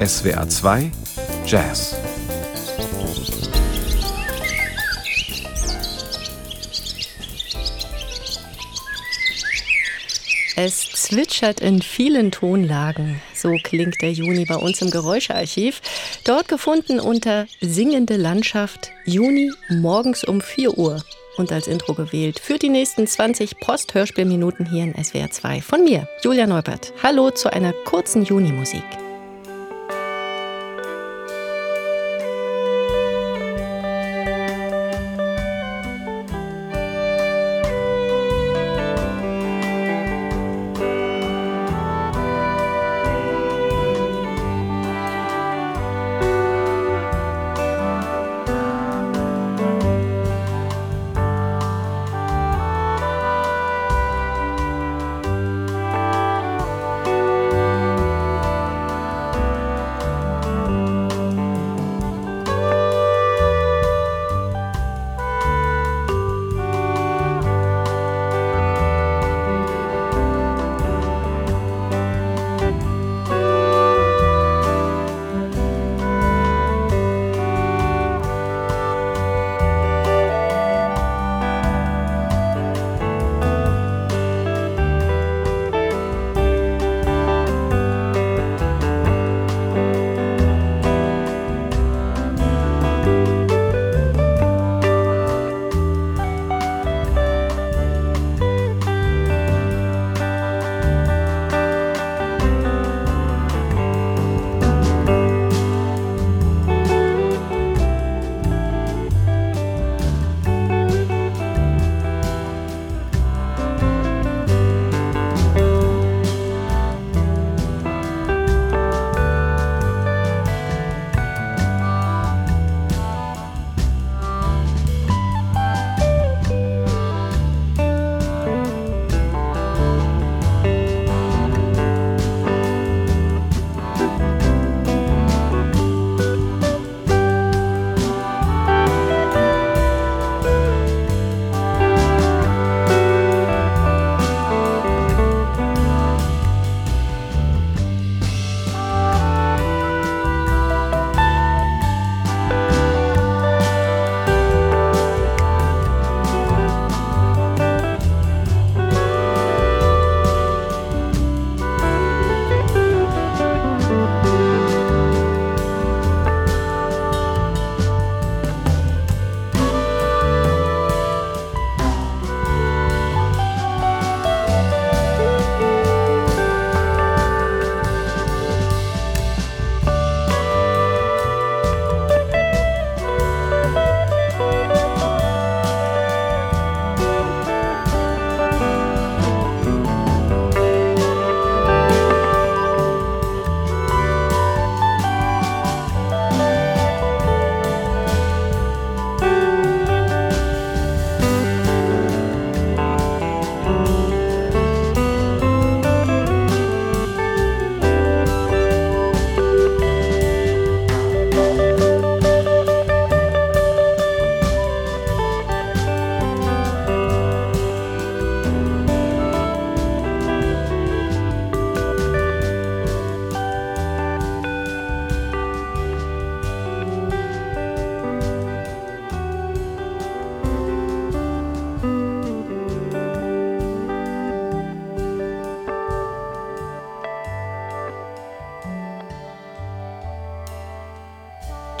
SWR 2 Jazz Es zwitschert in vielen Tonlagen. So klingt der Juni bei uns im Geräuschearchiv. Dort gefunden unter Singende Landschaft Juni morgens um 4 Uhr. Und als Intro gewählt für die nächsten 20 Post-Hörspielminuten hier in SWR 2 von mir, Julia Neubert. Hallo zu einer kurzen Juni-Musik.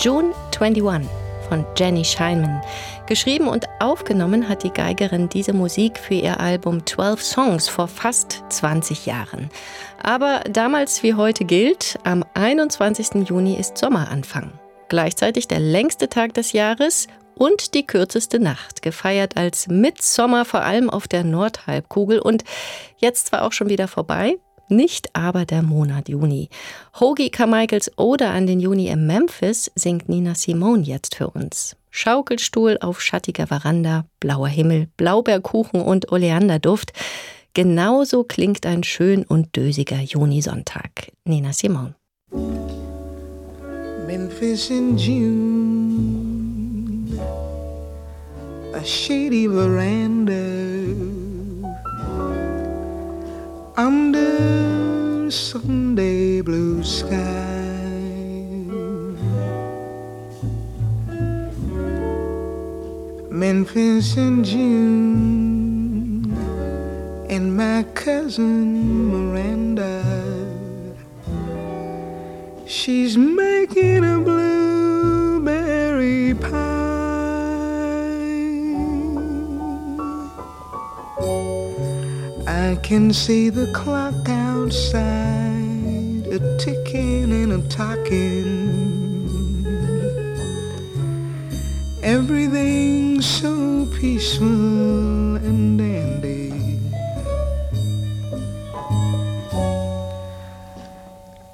June 21 von Jenny Scheinman. Geschrieben und aufgenommen hat die Geigerin diese Musik für ihr Album 12 Songs vor fast 20 Jahren. Aber damals wie heute gilt, am 21. Juni ist Sommeranfang. Gleichzeitig der längste Tag des Jahres und die kürzeste Nacht, gefeiert als Mitsommer vor allem auf der Nordhalbkugel und jetzt zwar auch schon wieder vorbei, nicht aber der Monat Juni. Hoagie Carmichaels Ode an den Juni in Memphis singt Nina Simone jetzt für uns. Schaukelstuhl auf schattiger Veranda, blauer Himmel, Blaubeerkuchen und Oleanderduft. Genauso klingt ein schön und dösiger Junisonntag. Nina Simone. Memphis in June, a shady veranda. Under Sunday blue sky. Memphis in June, and my cousin Miranda. She's making can see the clock outside, a ticking and a talking. Everything's so peaceful and dandy.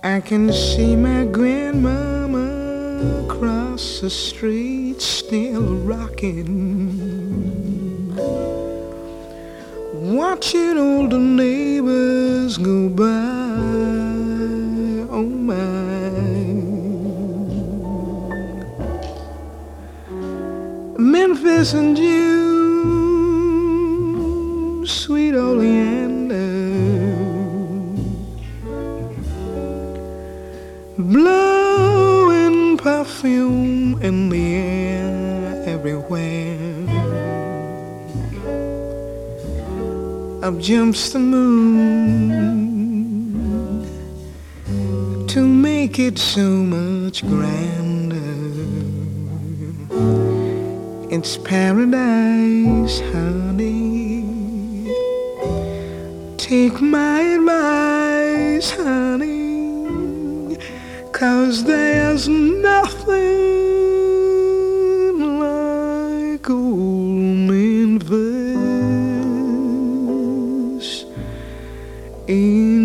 I can see my grandmama across the street still rocking. Watching all the neighbors go by. Oh my. Memphis and June, sweet oleander, Up jumps the moon to make it so much grander. It's paradise, honey. Take my advice, honey. Cause there's nothing in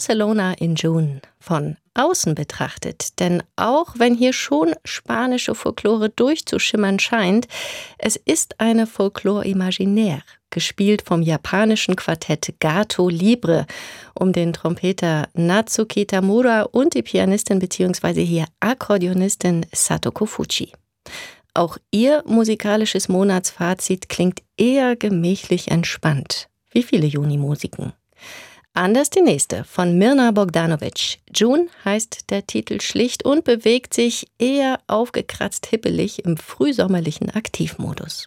Barcelona in June von außen betrachtet. Denn auch wenn hier schon spanische Folklore durchzuschimmern scheint, es ist eine Folklore imaginär, gespielt vom japanischen Quartett Gato Libre um den Trompeter Natsuki Tamura und die Pianistin bzw. hier Akkordeonistin Satoko Fuji. Auch ihr musikalisches Monatsfazit klingt eher gemächlich entspannt, wie viele Juni-Musiken. Anders die nächste von Mirna Bogdanovic. June heißt der Titel schlicht und bewegt sich eher aufgekratzt hippelig im frühsommerlichen Aktivmodus.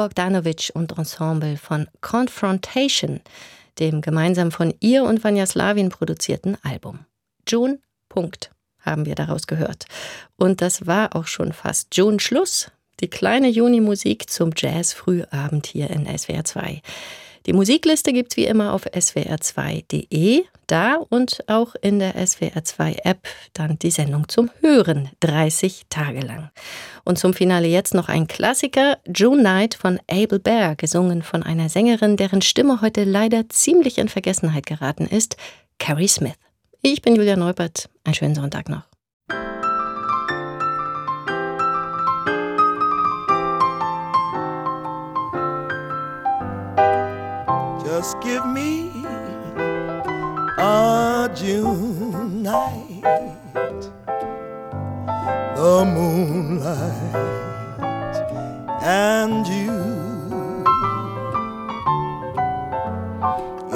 Bogdanovic und Ensemble von Confrontation, dem gemeinsam von ihr und Vanya Slavin produzierten Album. June, Punkt, haben wir daraus gehört. Und das war auch schon fast June Schluss. Die kleine Juni-Musik zum Jazz-Frühabend hier in SWR 2. Die Musikliste gibt's wie immer auf swr2.de. Da und auch in der SWR2-App dann die Sendung zum Hören, 30 Tage lang. Und zum Finale jetzt noch ein Klassiker, June Night von Abel Bear, gesungen von einer Sängerin, deren Stimme heute leider ziemlich in Vergessenheit geraten ist, Carrie Smith. Ich bin Julia Neubert. Einen schönen Sonntag noch. Just give me a June night, the moonlight, and you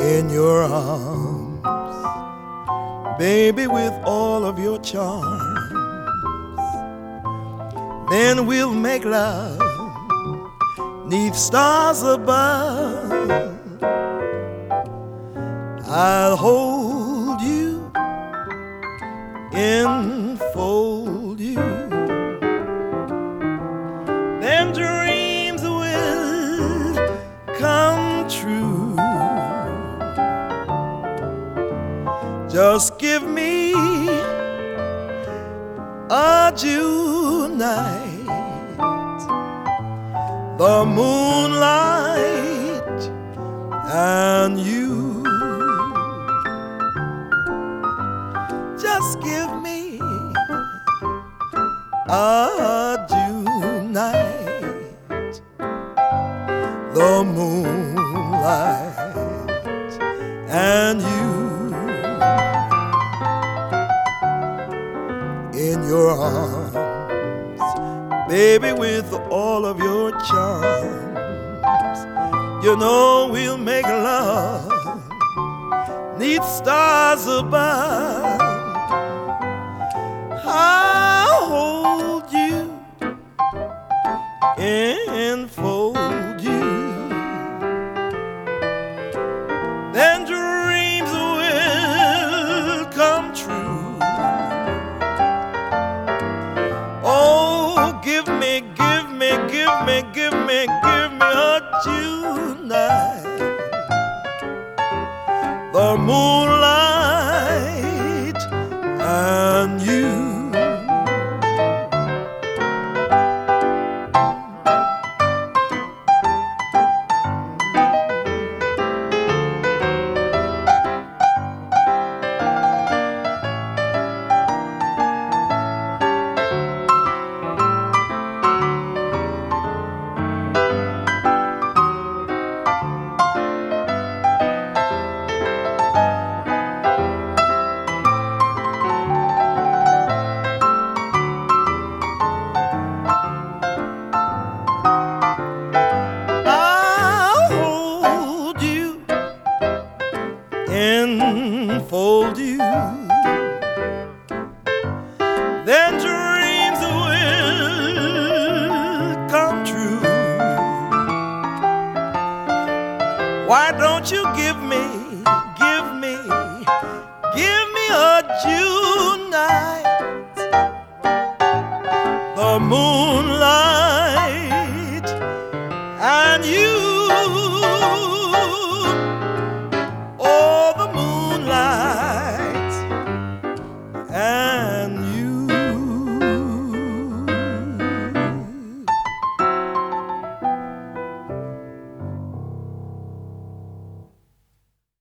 in your arms, baby, with all of your charms. Then we'll make love. Neath stars above I'll hold and you in your arms, baby, with all of your charms. You know we'll make love, need stars above. I'll hold you, enfold The moonlight enfold you. Then dreams will come true. Why don't you give me, give me, give me a June